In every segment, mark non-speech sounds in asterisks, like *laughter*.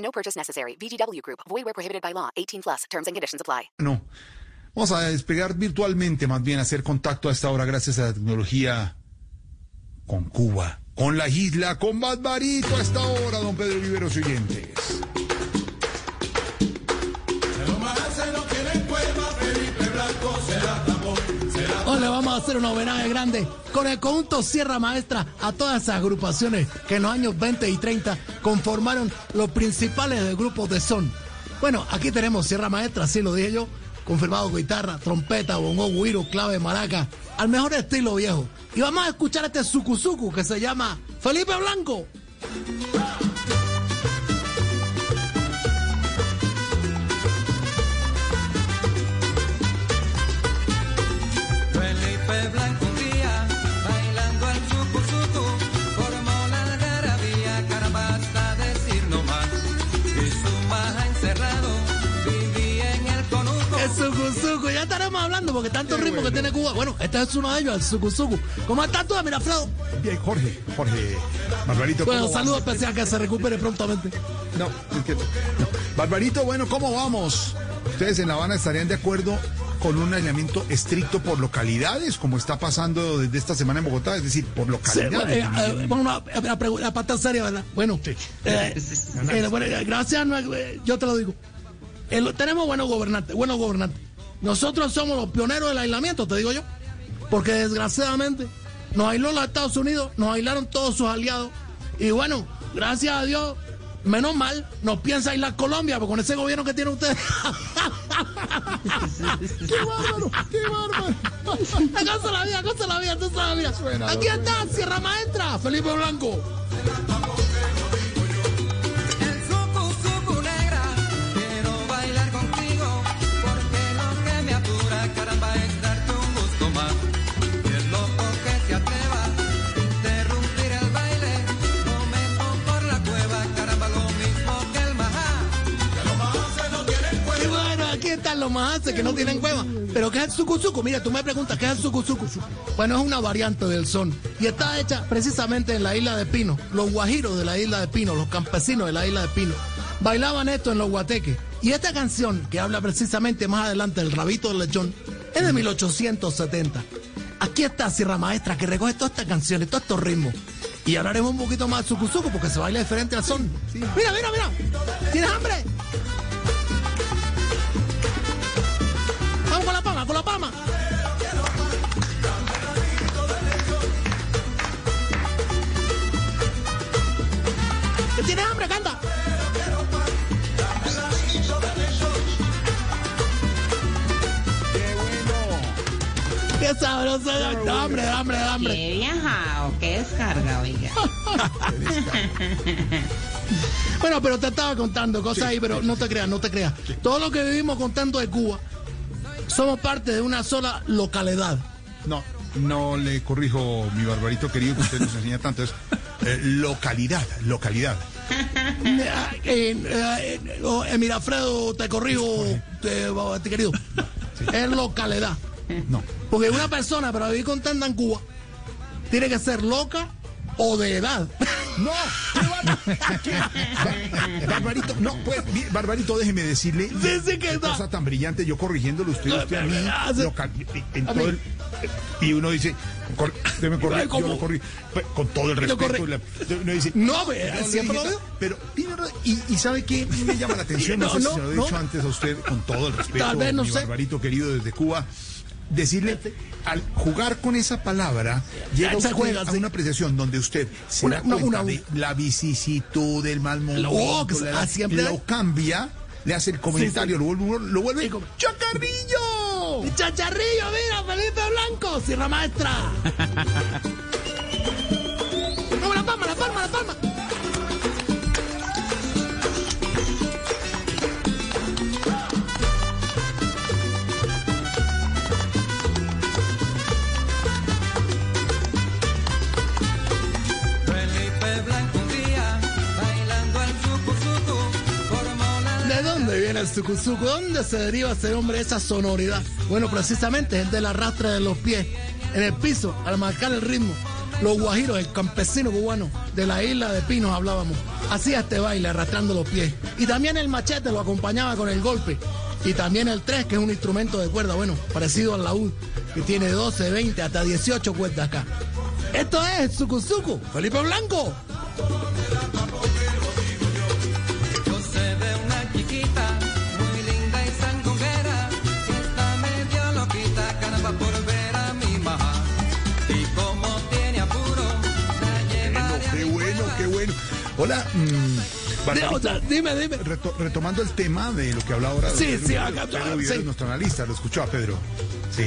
No purchase necessary. VGW Group. Void where prohibited by law. 18 plus. Terms and conditions apply. No. Vamos a despegar virtualmente, más bien, hacer contacto a esta hora gracias a la tecnología con Cuba, con la isla, con Barbarito a esta hora, don Pedro Viveros y oyentes. Hacer un homenaje grande con el conjunto Sierra Maestra a todas esas agrupaciones que en los años 20 y 30 conformaron los principales grupos de son. Bueno, aquí tenemos Sierra Maestra, así lo dije yo, confirmado con guitarra, trompeta, bongo, guiro, clave, maraca, al mejor estilo viejo. Y vamos a escuchar este sucuzucu que se llama Felipe Blanco. Estaremos hablando porque tanto ritmo que tiene Cuba. Bueno, este es uno de ellos, el sucuzucu. ¿Cómo estás tú, Mirafredo? Bien, Jorge, Jorge, Barbarito. Bueno, ¿cómo saludo especial que se recupere prontamente. No, es que no. Barbarito, bueno, ¿cómo vamos? ¿Ustedes en La Habana estarían de acuerdo con un aislamiento estricto por localidades, como está pasando desde esta semana en Bogotá? Es decir, por Sí, localidades. eh, eh, bueno, pregu- una parte seria, ¿verdad? Bueno, eh, *laughs* eh, bueno, eh, gracias, eh, yo te lo digo. Tenemos buenos gobernantes, buenos gobernantes. Nosotros somos los pioneros del aislamiento, te digo yo. Porque desgraciadamente nos aisló los Estados Unidos, nos aislaron todos sus aliados. Y bueno, gracias a Dios, menos mal, nos piensa aislar Colombia, porque con ese gobierno que tiene usted. *laughs* ¡Qué bárbaro! ¡Qué bárbaro! Cosa la vida, cosa la vida, cosa la vida. Aquí está, Sierra Maestra, Felipe Blanco. Los mahaces que no tienen cueva. Pero ¿qué es el sucuzucu? Mira, tú me preguntas qué es el sucuzucu. Bueno, es una variante del son. Y está hecha precisamente en la isla de Pino. Los guajiros de la isla de Pino, los campesinos de la isla de Pino, bailaban esto en los guateques. Y esta canción, que habla precisamente más adelante del rabito del lechón, es de 1870. Aquí está Sierra Maestra que recoge todas estas canciones, todos estos ritmos. Y hablaremos un poquito más de sucuzucu porque se baila diferente al son. Mira, mira, mira. ¿Tienes hambre? Con la palma. ¿Que ¿Tienes hambre? Canta. Qué sabroso, da hambre, hambre, hambre. Qué viajado, qué descarga, oiga. *laughs* Bueno, pero te estaba contando cosas ahí, pero no te creas, no te creas. Todo lo que vivimos contando de Cuba, somos parte de una sola localidad. No, no le corrijo, mi barbarito querido, que usted nos enseña tanto. Es eh, localidad, localidad. Eh, eh, eh, oh, mira, Alfredo, te corrijo, te, te querido. Es localidad. No. Porque una persona para vivir contenta en Cuba tiene que ser loca o de edad. No, *laughs* Barbarito, no, pues, Barbarito, déjeme decirle. Sí, que cosa tan brillante, yo corrigiéndolo, usted, usted a mí, local- en todo el- y uno dice, cor- ¿cómo? yo lo corrí, pues, con todo el respeto. la- uno dice, No, le siempre lo. Pero, y, y ¿sabe qué? Me llama la *laughs* atención, no, No, sé si se lo he dicho antes a usted, con todo el respeto, mi. Barbarito querido desde Cuba, decirle, al jugar con esa palabra, llega usted juega, a sí. una apreciación donde usted se Una- da una- cuenta una- de la vicisitud, del mal momento, Oh, la- ah, siempre lo cambia, le hace el comentario, lo vuelve, lo vuelve Sí, como- ¡Chacarrillo! Chacharrillo, mira, Felipe Blanco, Sierra Maestra. Sucuzuco? ¿Dónde se deriva ese hombre esa sonoridad? Bueno, precisamente es del arrastre de los pies en el piso al marcar el ritmo. Los guajiros, el campesino cubano de la isla de Pinos hablábamos. Hacía este baile arrastrando los pies. Y también el machete lo acompañaba con el golpe. Y también el tres, que es un instrumento de cuerda, bueno, parecido al laúd, que tiene 12, 20, hasta 18 cuerdas acá. Esto es el sucuzuco, Felipe Blanco. Hola, mm, De- Barbarito, o sea, dime, dime. reto- retomando el tema de lo que habla ahora. Sí, Pedro sí, acá- Pedro Viveros, sí. nuestro analista, lo escuchó a Pedro. Sí,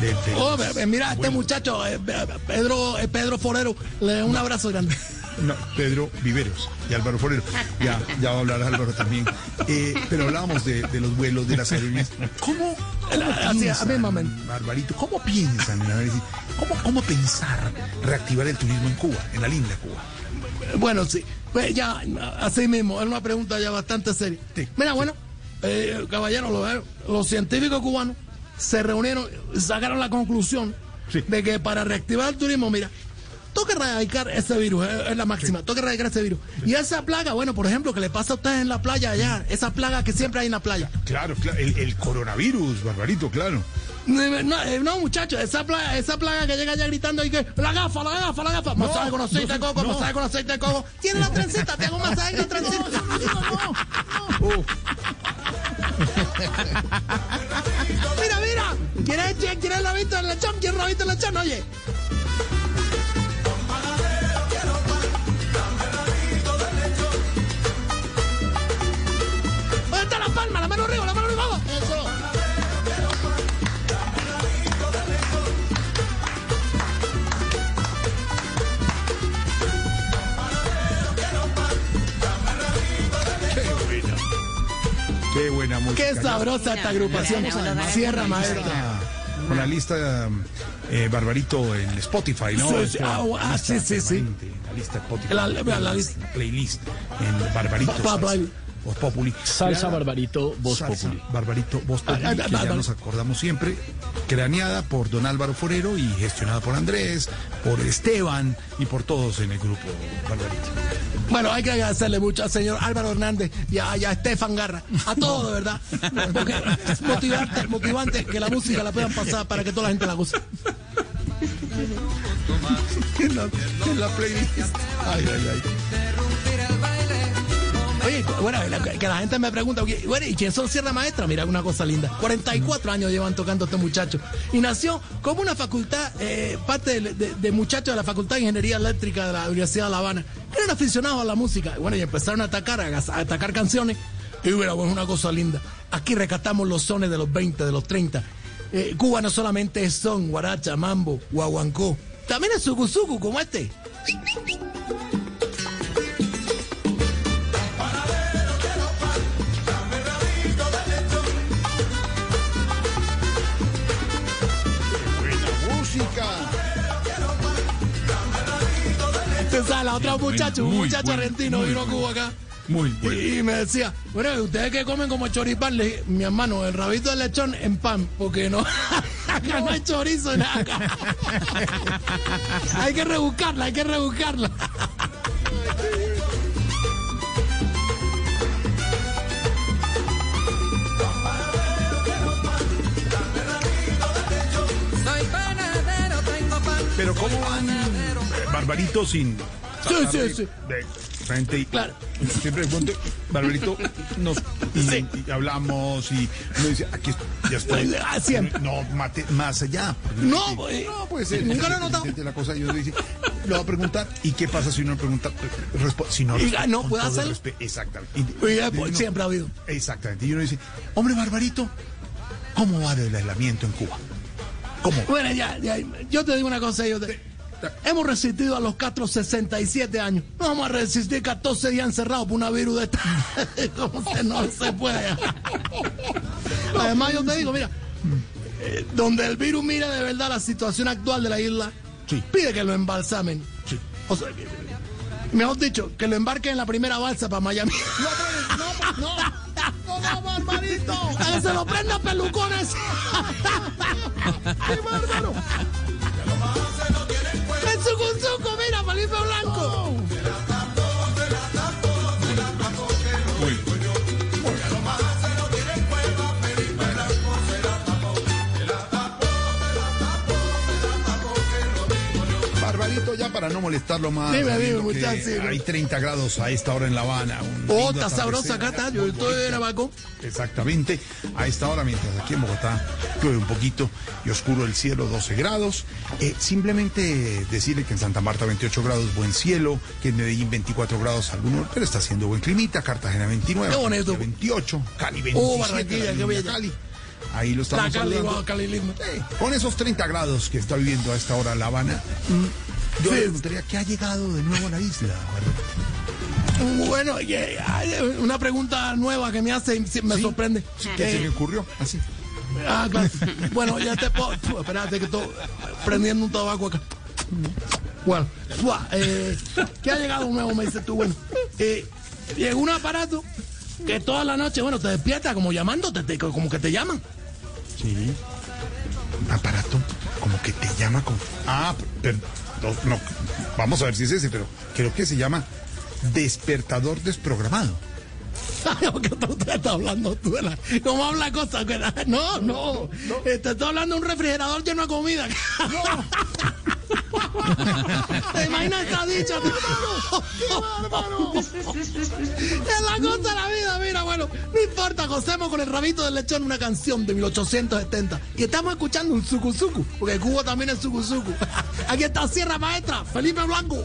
de, de- Oh, mira, este Bueno. muchacho, eh, Pedro, eh, Pedro Forero, le da un abrazo grande. No, Pedro Viveros y Álvaro Forero. Ya, ya va a hablar Álvaro también. Eh, pero hablábamos de, de los vuelos, de las aerolíneas. ¿Cómo, cómo piensan. Barbarito, cómo piensan en? ¿Cómo, ¿Cómo pensar reactivar el turismo en Cuba, en la linda Cuba? Bueno, sí. Pues ya, así mismo, es una pregunta ya bastante seria. Sí, Mira, bueno, eh, caballero, los, los científicos cubanos se reunieron sacaron la conclusión Sí. de que para reactivar el turismo, mira, toca erradicar ese virus, es, es la máxima, toca erradicar ese virus. Y esa plaga, bueno, por ejemplo, que le pasa a ustedes en la playa allá, esa plaga que siempre hay en la playa. Claro, claro, el, el coronavirus, Barbarito, claro. No, eh, no, muchachos, esa plaga, esa plaga que llega allá gritando y que la gafa, la gafa, la gafa, masaje con aceite de coco, no. masaje con aceite de coco. Tiene la trencita, te hago masaje con trencita. *laughs* Mira, mira, ¿quieres, ¿quieres el rabito del lechón? ¿Quieres el rabito del lechón? Oye. ¿Dónde está la palma? La mano arriba, la mano Qué sabrosa esta agrupación. Sierra Maestra. Con la lista eh, Barbarito en Spotify, ¿no? Sí, ah, ah, sí, sí, La lista Spotify. La- la- la lista. playlist en Barbarito. Voz Populi. Salsa Creada- Barbarito, Voz Salsa Populi. Barbarito Voz Populi, Ah, ah, que ah, ya ah, nos acordamos siempre, craneada por don Álvaro Forero y gestionada por Andrés, por Esteban y por todos en el grupo Barbarito. Bueno, hay que agradecerle mucho al señor Álvaro Hernández y a, y a Estefan Garra, a todos, de verdad. Porque es motivante, motivante que la música la puedan pasar para que toda la gente la goce. En la, *laughs* en la playlist. Ay, ay, ay. Oye, bueno, que la gente me pregunta, bueno, ¿y quién son Sierra Maestra? Mira, una cosa linda. 44 años llevan tocando este muchacho. Y nació como una facultad, eh, parte de, muchachos de la Facultad de Ingeniería Eléctrica de la Universidad de La Habana. Eran aficionados a la música. Bueno, y empezaron a atacar, a, atacar canciones. Y mira, pues una cosa linda. Aquí rescatamos los sones de los 20, de los 30. Eh, Cuba no solamente es son, guaracha, mambo, guaguancó. También es sucuzucu como este. Sabe, la otra muchacha, un muchacho argentino vino a. Cuba acá. Muy bueno. Y, y me decía, bueno, ustedes que comen como choripán, le dije, mi hermano, el rabito de lechón en pan, porque no, *laughs* acá no hay chorizo en acá. *laughs* hay que rebuscarla, hay que rebuscarla. soy panadero, tengo pan. Pero ¿cómo van, Barbarito, sin... Sí, sí, sí. De frente y... Claro. Siempre ponte, Barbarito, nos y, Sí. y hablamos y uno dice, aquí ya estoy. Ah, siempre. No, mate- más allá. No, no puede ser. nunca lo he notado. La cosa, yo dice, lo va a preguntar, ¿y qué pasa si uno pregunta? Si no, ah, no, ¿puede hacerlo? Exactamente. Y- pues, uno- siempre ha habido. Exactamente. Y uno dice, hombre, Barbarito, ¿cómo va el aislamiento en Cuba? ¿Cómo? Bueno, ya, ya, yo te digo una cosa, yo te- hemos resistido a los Castro 67 años. No vamos a resistir 14 días encerrados por una virus de esta. ¿Cómo se no se puede? *laughs* Además, yo te digo, mira, eh, donde el virus mira de verdad la situación actual de la isla, Sí. pide que lo embalsamen. Sí. O sea, que- mejor dicho, que lo embarquen en la primera balsa para Miami. No, no, no, no, no, Barbarito. Que se lo prenda pelucones. *laughs* ¡Qué bárbaro! *laughs* Su cuzuco, mira, Felipe Blanco. Ya para no molestarlo más. Dime. Hay 30 grados a esta hora en La Habana. Oh, está sabrosa acá, está. Yo estoy en Abaco. Exactamente. A esta hora, mientras aquí en Bogotá llueve un poquito y oscuro el cielo, 12 grados. Eh, simplemente decirle que en Santa Marta 28 grados, buen cielo, que en Medellín 24 grados, algunos, pero está haciendo buen climita, Cartagena 29, Qué bonito. Barranquilla 28, Cali 27, Barranquilla, la qué bella. Cali. Ahí lo estamos Cali, saludando. con esos 30 grados que está viviendo a esta hora La Habana, mm, yo Sí. le preguntaría qué ha llegado de nuevo a la isla. Bueno, una pregunta nueva que me hace y me sorprende. ¿Qué se le ocurrió? Así. Ah, claro. Bueno, ya te puedo. Espérate que estoy prendiendo un tabaco acá. Bueno, eh, ¿qué ha llegado nuevo? Me dices tú, bueno. Eh, llegó un aparato que toda la noche, bueno, te despierta como llamándote, te- como que te llaman. Sí. Un aparato como que te llama con. Ah, pero. No, no, vamos a ver si es ese, pero creo que se llama despertador desprogramado. *laughs* ¿Cómo habla la- No, no. Eh, Te estoy hablando de un refrigerador lleno de comida. *laughs* ¿Te imaginas esa dicha? ¡Qué bárbaro! Es la cosa de la vida, mira, bueno, no importa, gocemos con el rabito del lechón una canción de 1870. Y estamos escuchando un sucuzucu, porque Cuba también es sucuzucu. *laughs* Aquí está Sierra Maestra, Felipe Blanco.